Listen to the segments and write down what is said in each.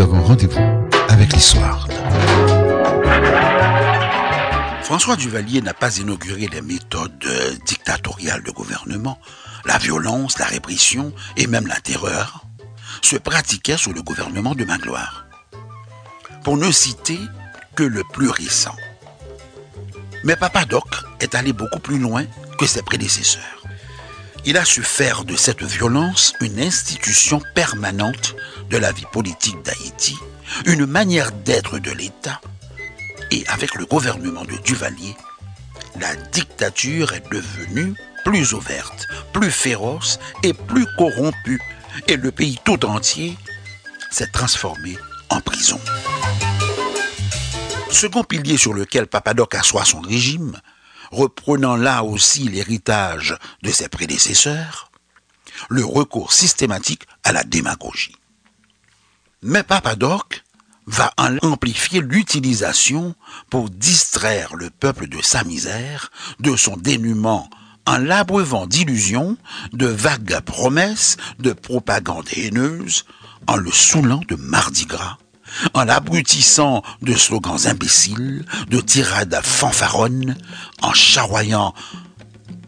nous avons rendez-vous avec l'histoire. François Duvalier n'a pas inauguré les méthodes euh, dictatoriales de gouvernement. La violence, la répression et même la terreur se pratiquaient sous le gouvernement de Magloire. Pour ne citer que le plus récent. Mais Papadoc est allé beaucoup plus loin que ses prédécesseurs. Il a su faire de cette violence une institution permanente de la vie politique d'Haïti, une manière d'être de l'État. Et avec le gouvernement de Duvalier, la dictature est devenue plus ouverte, plus féroce et plus corrompue. Et le pays tout entier s'est transformé en prison. Second pilier sur lequel Papadoc assoit son régime, reprenant là aussi l'héritage de ses prédécesseurs, le recours systématique à la démagogie. Mais Papadoc va amplifier l'utilisation pour distraire le peuple de sa misère, de son dénuement, en l'abreuvant d'illusions, de vagues promesses, de propagande haineuse, en le saoulant de mardi gras, en l'abrutissant de slogans imbéciles, de tirades fanfaronnes, en charroyant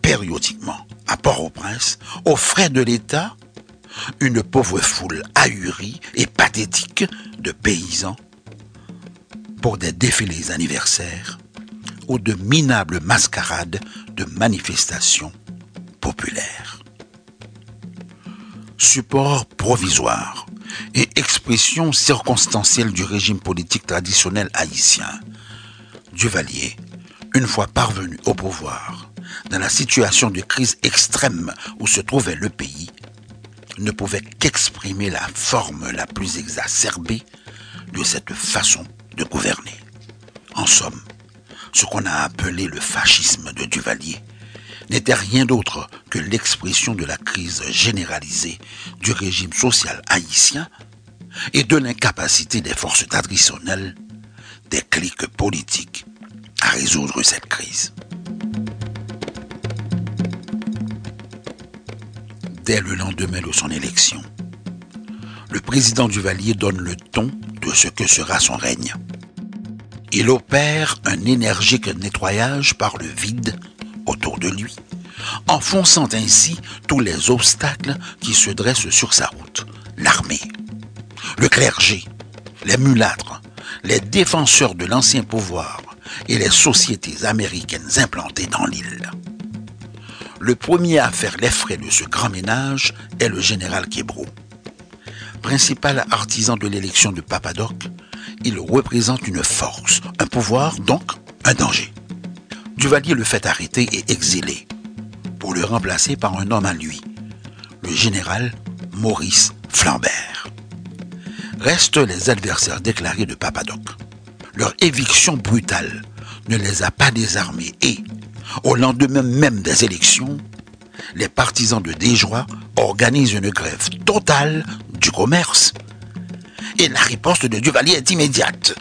périodiquement à Port-au-Prince, aux frais de l'État, une pauvre foule ahurie et pathétique de paysans pour des défilés anniversaires ou de minables mascarades de manifestations populaires. Support provisoire et expression circonstancielle du régime politique traditionnel haïtien, Duvalier, une fois parvenu au pouvoir, dans la situation de crise extrême où se trouvait le pays, ne pouvait qu'exprimer la forme la plus exacerbée de cette façon de gouverner. En somme, ce qu'on a appelé le fascisme de Duvalier n'était rien d'autre que l'expression de la crise généralisée du régime social haïtien et de l'incapacité des forces traditionnelles, des cliques politiques, à résoudre cette crise. Dès le lendemain de son élection, le président Duvalier donne le ton de ce que sera son règne. Il opère un énergique nettoyage par le vide autour de lui, enfonçant ainsi tous les obstacles qui se dressent sur sa route. L'armée, le clergé, les mulâtres, les défenseurs de l'ancien pouvoir et les sociétés américaines implantées dans l'île. Le premier à faire les frais de ce grand ménage est le général Québro. Principal artisan de l'élection de Papadoc, il représente une force, un pouvoir, donc un danger. Duvalier le fait arrêter et exiler, pour le remplacer par un homme à lui, le général Maurice Flambert. Restent les adversaires déclarés de Papadoc. Leur éviction brutale ne les a pas désarmés et, au lendemain même des élections, les partisans de Desjoie organisent une grève totale du commerce. Et la riposte de Duvalier est immédiate.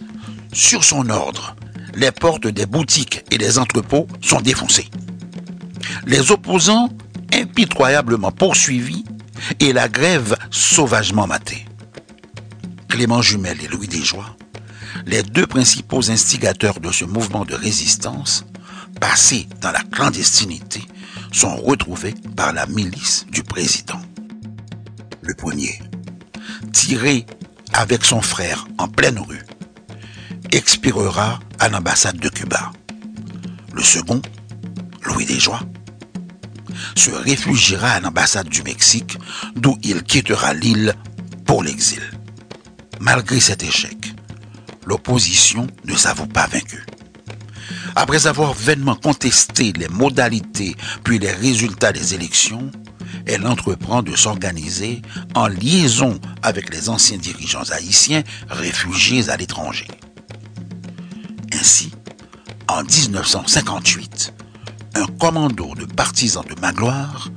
Sur son ordre, les portes des boutiques et des entrepôts sont défoncées. Les opposants impitoyablement poursuivis et la grève sauvagement matée. Clément Jumel et Louis Desjoie, les deux principaux instigateurs de ce mouvement de résistance, passés dans la clandestinité, sont retrouvés par la milice du président. Le premier, tiré avec son frère en pleine rue, expirera à l'ambassade de Cuba. Le second, Louis Desjoie, se réfugiera à l'ambassade du Mexique, d'où il quittera l'île pour l'exil. Malgré cet échec, l'opposition ne s'avoue pas vaincue. Après avoir vainement contesté les modalités puis les résultats des élections, elle entreprend de s'organiser en liaison avec les anciens dirigeants haïtiens réfugiés à l'étranger. Ainsi, en 1958, un commando de partisans de Magloire,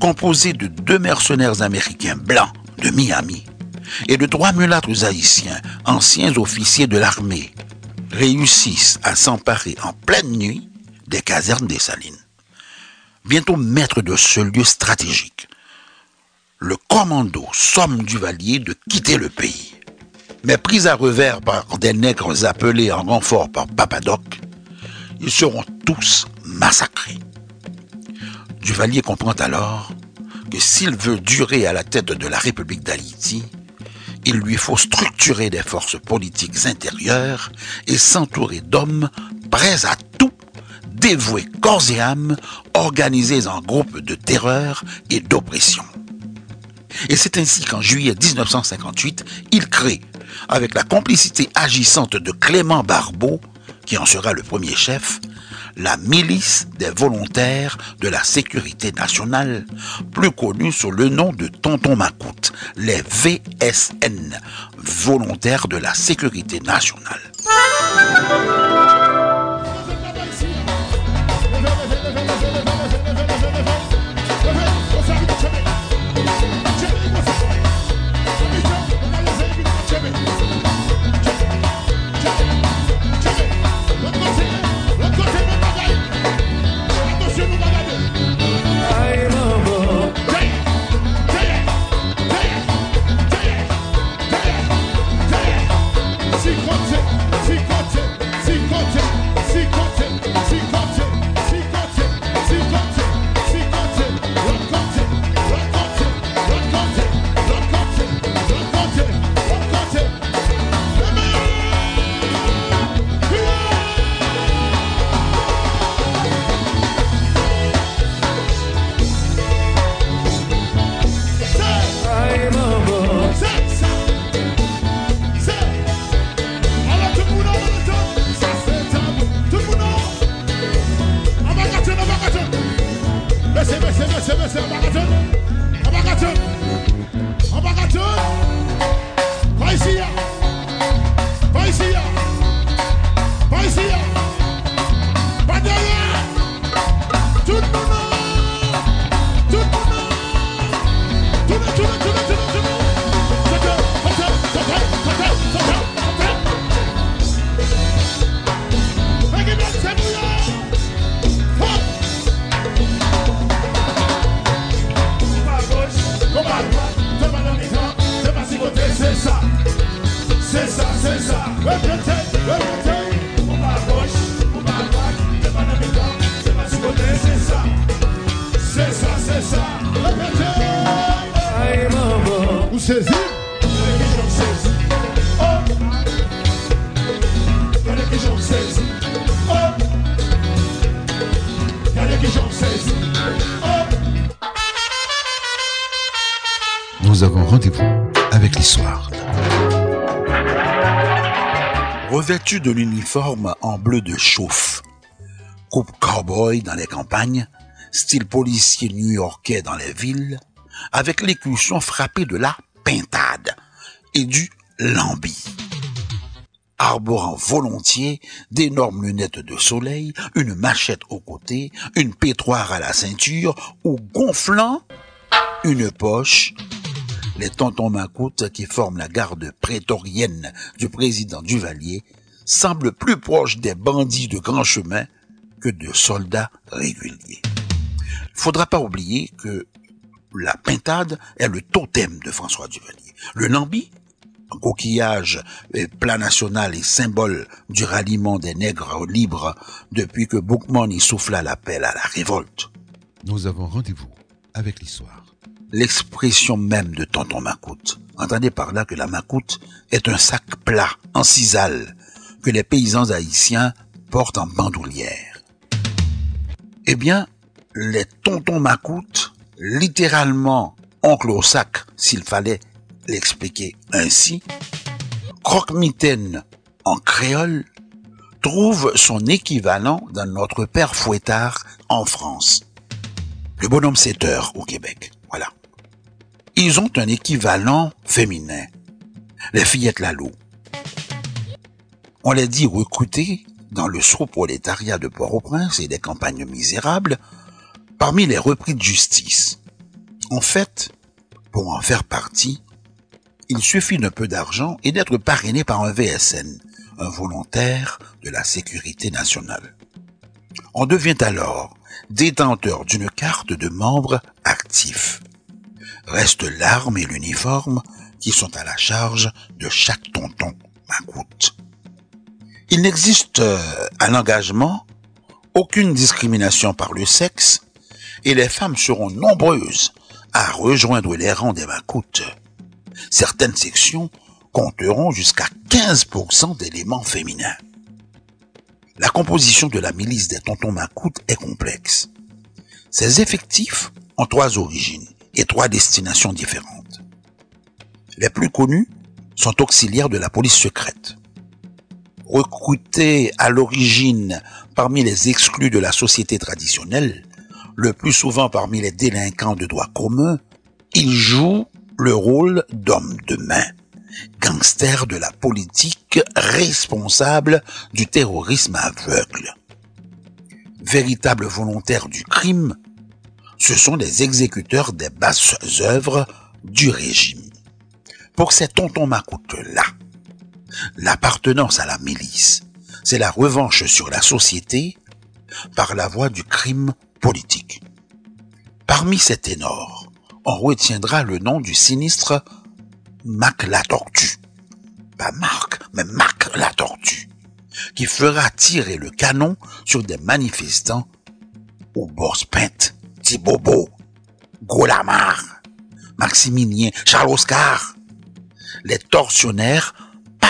composé de deux mercenaires américains blancs de Miami et de trois mulâtres haïtiens, anciens officiers de l'armée, réussissent à s'emparer en pleine nuit des casernes des Salines. Bientôt maître de ce lieu stratégique, le commando somme Duvalier de quitter le pays. Mais pris à revers par des nègres appelés en renfort par Papadoc, ils seront tous massacrés. Duvalier comprend alors que s'il veut durer à la tête de la République d'Haïti, il lui faut structurer des forces politiques intérieures et s'entourer d'hommes prêts à tout, dévoués corps et âme, organisés en groupes de terreur et d'oppression. Et c'est ainsi qu'en juillet 1958, il crée, avec la complicité agissante de Clément Barbeau, qui en sera le premier chef, la milice des volontaires de la sécurité nationale, plus connue sous le nom de Tonton Macoute, les VSN, volontaires de la sécurité nationale. De l'uniforme en bleu de chauffe, coupe cowboy dans les campagnes, style policier new-yorkais dans les villes, avec l'écusson frappé de la pintade et du lambi. Arborant volontiers d'énormes lunettes de soleil, une machette au côté, une pétroire à la ceinture ou gonflant une poche, les tontons macoutes qui forment la garde prétorienne du président Duvalier semblent plus proches des bandits de grand chemin que de soldats réguliers. Faudra pas oublier que la pintade est le totem de François Duvalier. Le lambi, un coquillage plat national et symbole du ralliement des nègres libres depuis que Boukman y souffla l'appel à la révolte. Nous avons rendez-vous avec l'histoire. L'expression même de tonton Macoute. Entendez par là que la Macoute est un sac plat, en cisale, que les paysans haïtiens portent en bandoulière. Eh bien, les tontons Macoute, littéralement oncle au sac, s'il fallait l'expliquer ainsi, croque-mitaine en créole, trouve son équivalent dans notre père fouettard en France. Le bonhomme 7 heures au Québec. Voilà. Ils ont un équivalent féminin. Les fillettes Lalo. On les dit recrutées dans le sous-prolétariat de Port-au-Prince et des campagnes misérables parmi les repris de justice. En fait, pour en faire partie, il suffit d'un peu d'argent et d'être parrainé par un VSN, un volontaire de la sécurité nationale. On devient alors détenteur d'une carte de membre actif. Reste l'arme et l'uniforme qui sont à la charge de chaque tonton macoute. Il n'existe euh, à l'engagement aucune discrimination par le sexe et les femmes seront nombreuses à rejoindre les rangs des macoutes. Certaines sections compteront jusqu'à 15% d'éléments féminins. La composition de la milice des tontons macoutes est complexe. Ses effectifs ont trois origines et trois destinations différentes. Les plus connus sont auxiliaires de la police secrète. Recrutés à l'origine parmi les exclus de la société traditionnelle, le plus souvent parmi les délinquants de droit commun, ils jouent le rôle d'hommes de main, gangsters de la politique responsables du terrorisme aveugle. Véritables volontaires du crime, ce sont les exécuteurs des basses œuvres du régime. Pour ces tontons macoutes-là, l'appartenance à la milice, c'est la revanche sur la société par la voie du crime politique. Parmi ces ténors, on retiendra le nom du sinistre Mac la Tortue. Pas Marc, mais Mac la Tortue, qui fera tirer le canon sur des manifestants au Borspent, Thibobo, Golamar, Maximilien, Charles-Oscar, les tortionnaires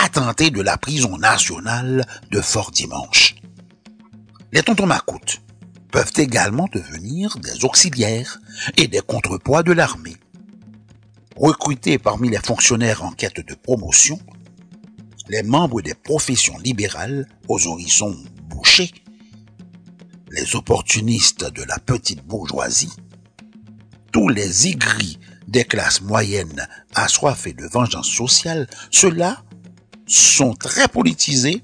patentés de la prison nationale de Fort Dimanche. Les tontons macoutes peuvent également devenir des auxiliaires et des contrepoids de l'armée. Recrutés parmi les fonctionnaires en quête de promotion, les membres des professions libérales aux horizons bouchés, les opportunistes de la petite bourgeoisie, tous les aigris des classes moyennes assoiffées de vengeance sociale, ceux-là sont très politisés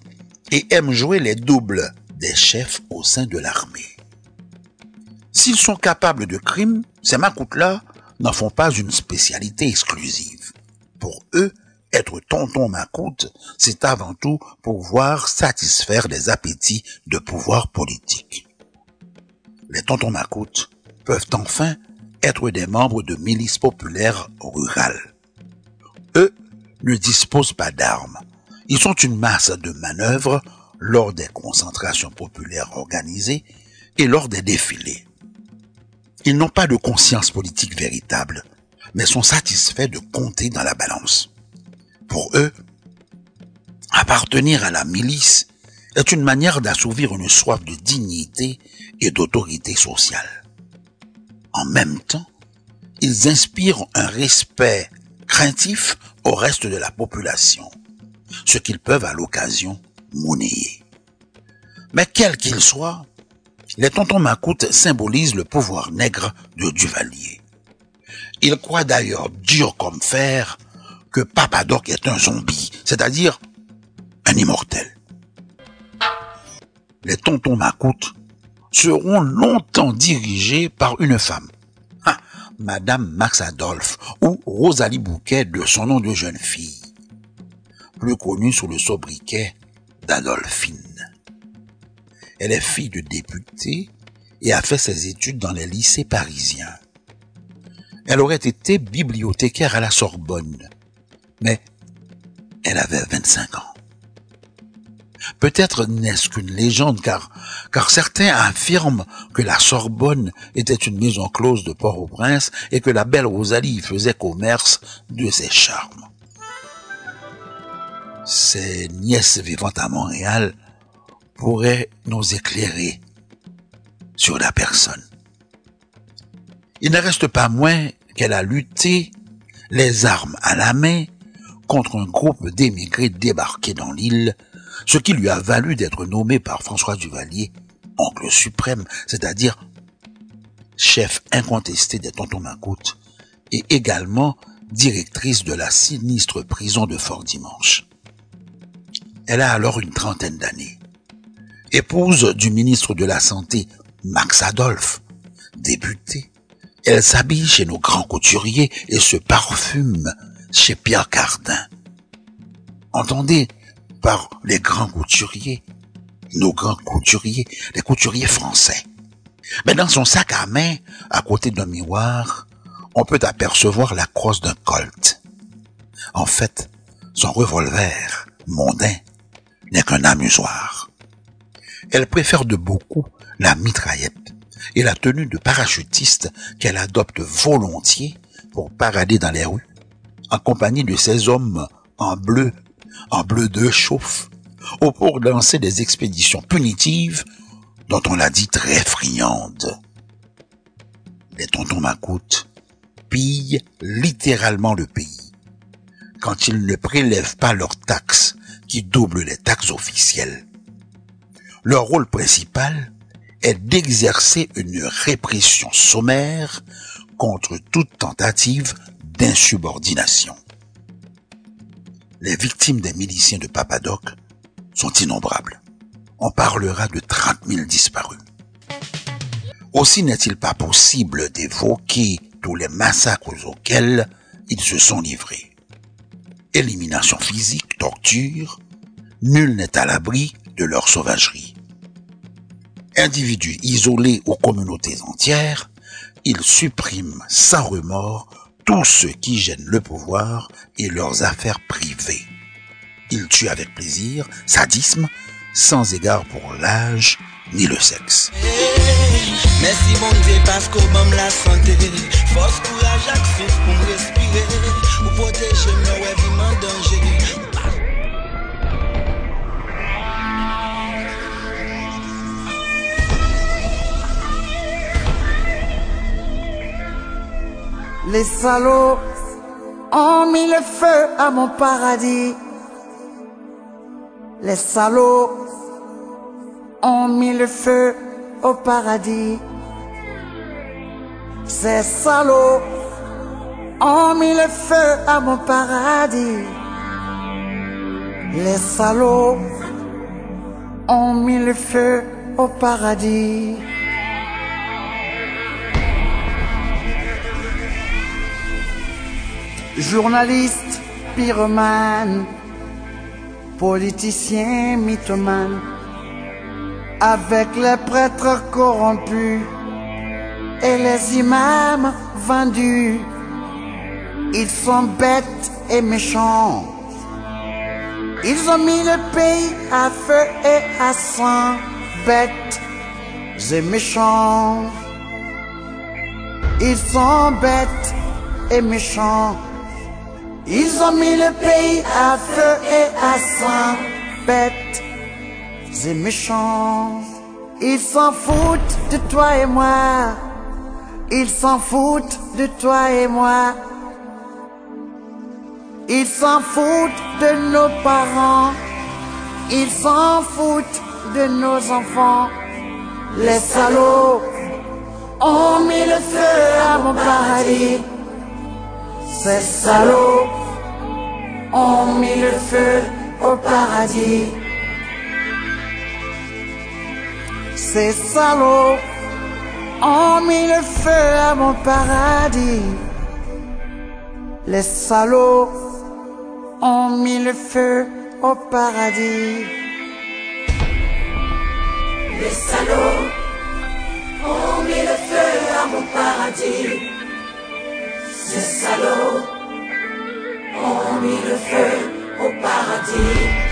et aiment jouer les doubles des chefs au sein de l'armée. S'ils sont capables de crimes, ces macoutes-là n'en font pas une spécialité exclusive. Pour eux, être tonton macoute, c'est avant tout pouvoir satisfaire les appétits de pouvoir politique. Les tontons macoutes peuvent enfin être des membres de milices populaires rurales. Eux ne disposent pas d'armes. Ils sont une masse de manœuvres lors des concentrations populaires organisées et lors des défilés. Ils n'ont pas de conscience politique véritable, mais sont satisfaits de compter dans la balance. Pour eux, appartenir à la milice est une manière d'assouvir une soif de dignité et d'autorité sociale. En même temps, ils inspirent un respect craintif au reste de la population, ce qu'ils peuvent à l'occasion monnayer. Mais quel qu'il soit, les tontons macoutes symbolisent le pouvoir nègre de Duvalier. Ils croient d'ailleurs dur comme fer que Papadoc est un zombie, c'est-à-dire un immortel. Les tontons macoutes seront longtemps dirigés par une femme, ah, Madame Max Adolphe ou Rosalie Bouquet de son nom de jeune fille, plus connue sous le sobriquet d'Adolphine. Elle est fille de député et a fait ses études dans les lycées parisiens. Elle aurait été bibliothécaire à la Sorbonne, mais elle avait 25 ans. Peut-être n'est-ce qu'une légende, car, car certains affirment que la Sorbonne était une maison close de Port-au-Prince et que la belle Rosalie faisait commerce de ses charmes. Ses nièces vivantes à Montréal pourrait nous éclairer sur la personne. Il ne reste pas moins qu'elle a lutté les armes à la main contre un groupe d'émigrés débarqués dans l'île, ce qui lui a valu d'être nommé par François Duvalier oncle suprême, c'est-à-dire chef incontesté des tontons Macoutes et également directrice de la sinistre prison de Fort Dimanche. Elle a alors une trentaine d'années épouse du ministre de la Santé, Max Adolphe, député. Elle s'habille chez nos grands couturiers et se parfume chez Pierre Cardin. Entendez par les grands couturiers, nos grands couturiers, les couturiers français. Mais dans son sac à main, à côté d'un miroir, on peut apercevoir la crosse d'un colt. En fait, son revolver, mondain, n'est qu'un amusoir. Elle préfère de beaucoup la mitraillette et la tenue de parachutiste qu'elle adopte volontiers pour parader dans les rues, en compagnie de ces hommes en bleu, en bleu de chauffe, ou pour lancer des expéditions punitives dont on l'a dit très friandes. Les tontons Macoute pillent littéralement le pays quand ils ne prélèvent pas leurs taxes qui doublent les taxes officielles. Leur rôle principal est d'exercer une répression sommaire contre toute tentative d'insubordination. Les victimes des miliciens de Papadoc sont innombrables. On parlera de 30 000 disparus. Aussi n'est-il pas possible d'évoquer tous les massacres auxquels ils se sont livrés. Élimination physique, torture, nul n'est à l'abri de leur sauvagerie. Individus isolés aux communautés entières, ils suppriment sans remords tout ce qui gêne le pouvoir et leurs affaires privées. Ils tuent avec plaisir, sadisme, sans égard pour l'âge ni le sexe. Les salauds ont mis le feu à mon paradis. Les salauds ont mis le feu au paradis. Ces salauds ont mis le feu à mon paradis. Les salauds ont mis le feu au paradis. Journaliste, pyromane, politicien, mythomane, avec les prêtres corrompus et les imams vendus, ils sont bêtes et méchants. Ils ont mis le pays à feu et à sang, bêtes et méchants. Ils sont bêtes et méchants. Ils ont mis le pays à feu et à sang, bêtes et méchants. Ils s'en foutent de toi et moi. Ils s'en foutent de toi et moi. Ils s'en foutent de nos parents. Ils s'en foutent de nos enfants. Les salauds ont mis le feu à mon paradis. Ces salauds ont mis le feu au paradis. Ces salauds ont mis le feu à mon paradis. Les salauds ont mis le feu au paradis. Les salauds ont mis le feu à mon paradis. Ces salauds ont mis le feu au paradis.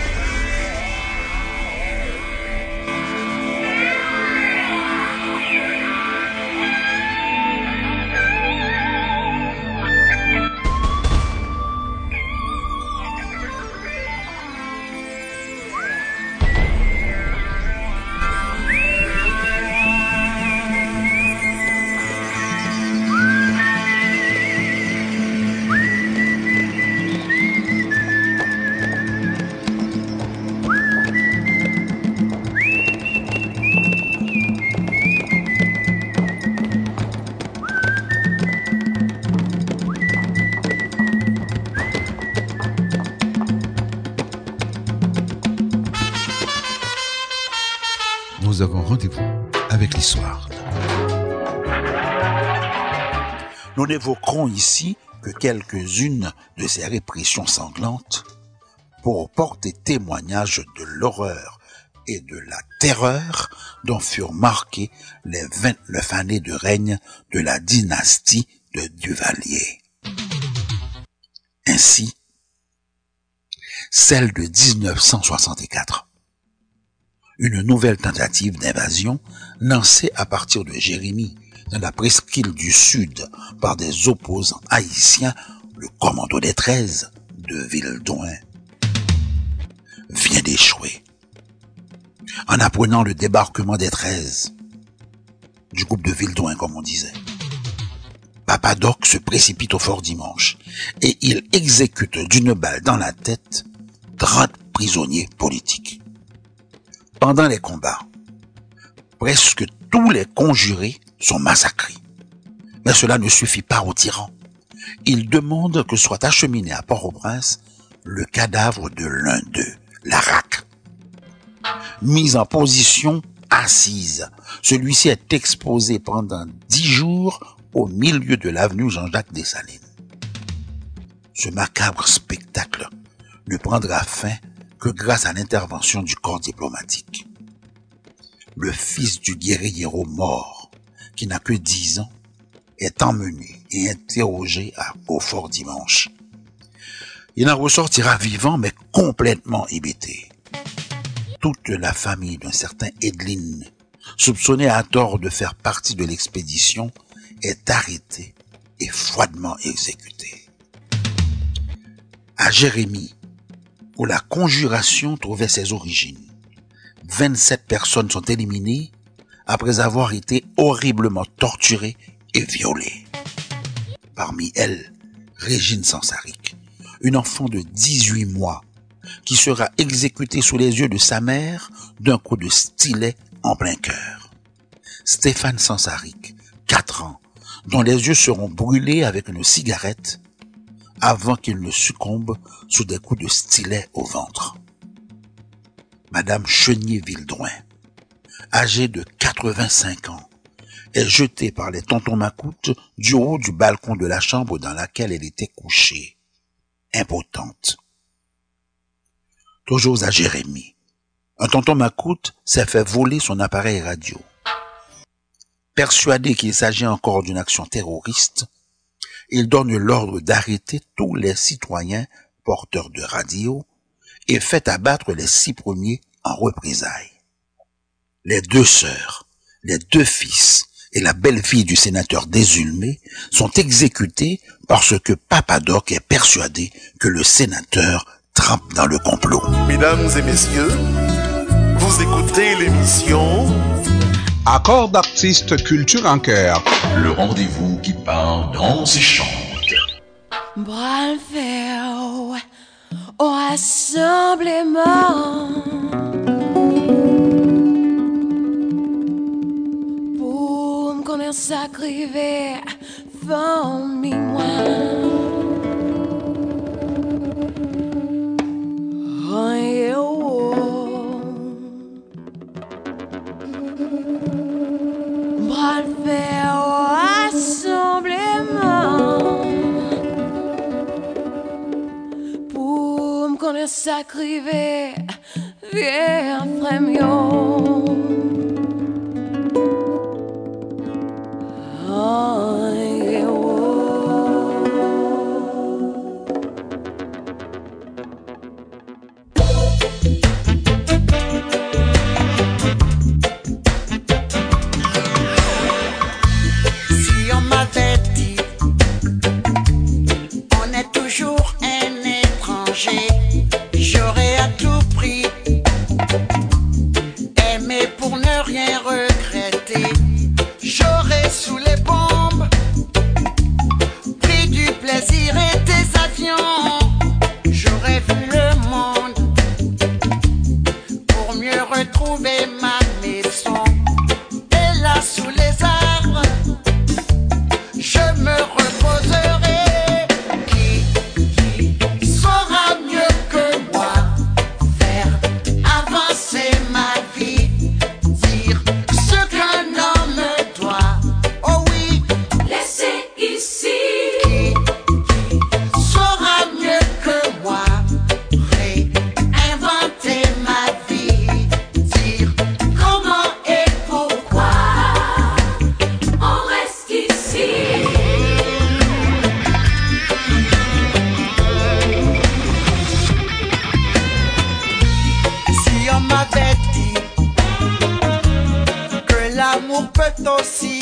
Nous avons rendez-vous avec l'histoire. Nous n'évoquerons ici que quelques-unes de ces répressions sanglantes pour porter témoignage de l'horreur et de la terreur dont furent marquées les 29 années de règne de la dynastie de Duvalier. Ainsi, celle de 1964. Une nouvelle tentative d'invasion lancée à partir de Jérémie dans la presqu'île du Sud par des opposants haïtiens, le commando des 13 de Vildouin, vient d'échouer. En apprenant le débarquement des 13, du groupe de Vildouin, comme on disait, Papadoc se précipite au fort dimanche et il exécute d'une balle dans la tête 30 prisonniers politiques. Pendant les combats, presque tous les conjurés sont massacrés. Mais cela ne suffit pas aux tyrans. Il demande que soit acheminé à Port-au-Prince le cadavre de l'un d'eux, Larac. Mis en position assise, celui-ci est exposé pendant dix jours au milieu de l'avenue Jean-Jacques Dessalines. Ce macabre spectacle ne prendra fin que grâce à l'intervention du corps diplomatique. Le fils du guerriero mort, qui n'a que dix ans, est emmené et interrogé à, au fort dimanche. Il en ressortira vivant mais complètement hébété. Toute la famille d'un certain Edlin, soupçonné à tort de faire partie de l'expédition, est arrêtée et froidement exécutée. À Jérémie, où la conjuration trouvait ses origines, 27 personnes sont éliminées après avoir été horriblement torturées et violées. Parmi elles, Régine Sansaric, une enfant de 18 mois, qui sera exécutée sous les yeux de sa mère d'un coup de stylet en plein cœur. Stéphane Sansaric, 4 ans, dont les yeux seront brûlés avec une cigarette avant qu'il ne succombe sous des coups de stylet au ventre. Madame Chenier-Vildouin, âgée de 85 ans, est jetée par les tontons macoutes du haut du balcon de la chambre dans laquelle elle était couchée, impotente. Toujours à Jérémie, un tonton macoute s'est fait voler son appareil radio. Persuadé qu'il s'agit encore d'une action terroriste, il donne l'ordre d'arrêter tous les citoyens porteurs de radio et fait abattre les six premiers en représailles. Les deux sœurs, les deux fils et la belle-fille du sénateur désulmé sont exécutés parce que Papadoc est persuadé que le sénateur trempe dans le complot. Mesdames et messieurs, vous écoutez l'émission Accord d'artistes culture en cœur. Le rendez-vous qui part dans et chante. Bras le fer au rassemblement pour me connaître sacrivé, famille moi. Connaître me tô si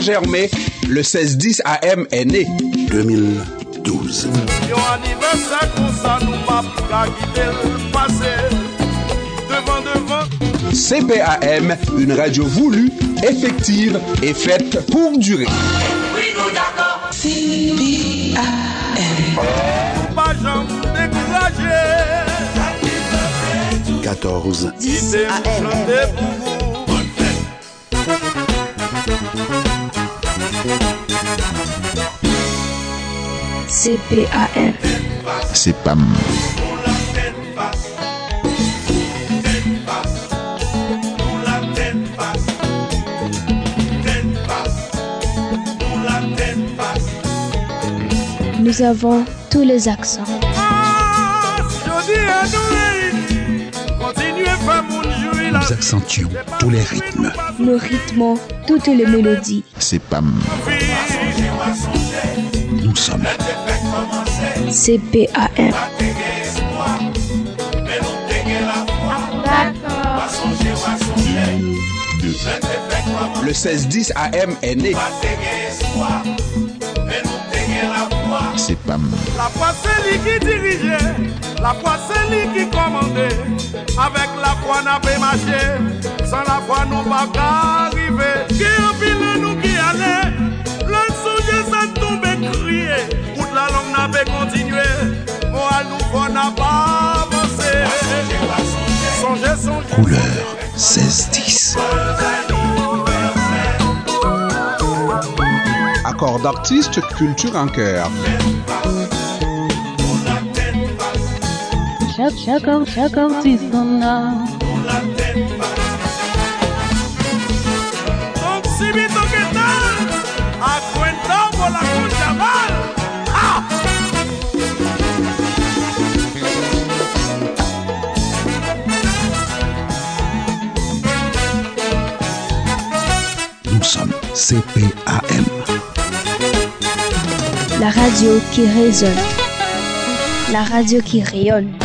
germé, le 1610 AM est né. 2012. CPAM, une radio voulue, effective et faite pour durer. CPAM. 14 10 AM. CPAM. CPAM. Nous avons tous les accents. Nous accentuons tous les rythmes. Nous rythmons toutes les mélodies. C'est PAM. Nous sommes CPAM. Le 16-10 AM est né. C'est PAM. La foi c'est lui qui dirigeait, la foi c'est lui qui commandait. Avec la foi n'a pas marché, sans la foi nous pas arriver. Qui en pile nous qui allait, le songe ça tombé crié. Toute la langue n'a pas continué, moral nous faut n'a pas avancé. Songez, songez. Couleur 16-10. Accord d'artiste, culture en cœur. La concha mal. Ah! Nous sommes CPAM. La radio qui résonne. La radio qui rayonne.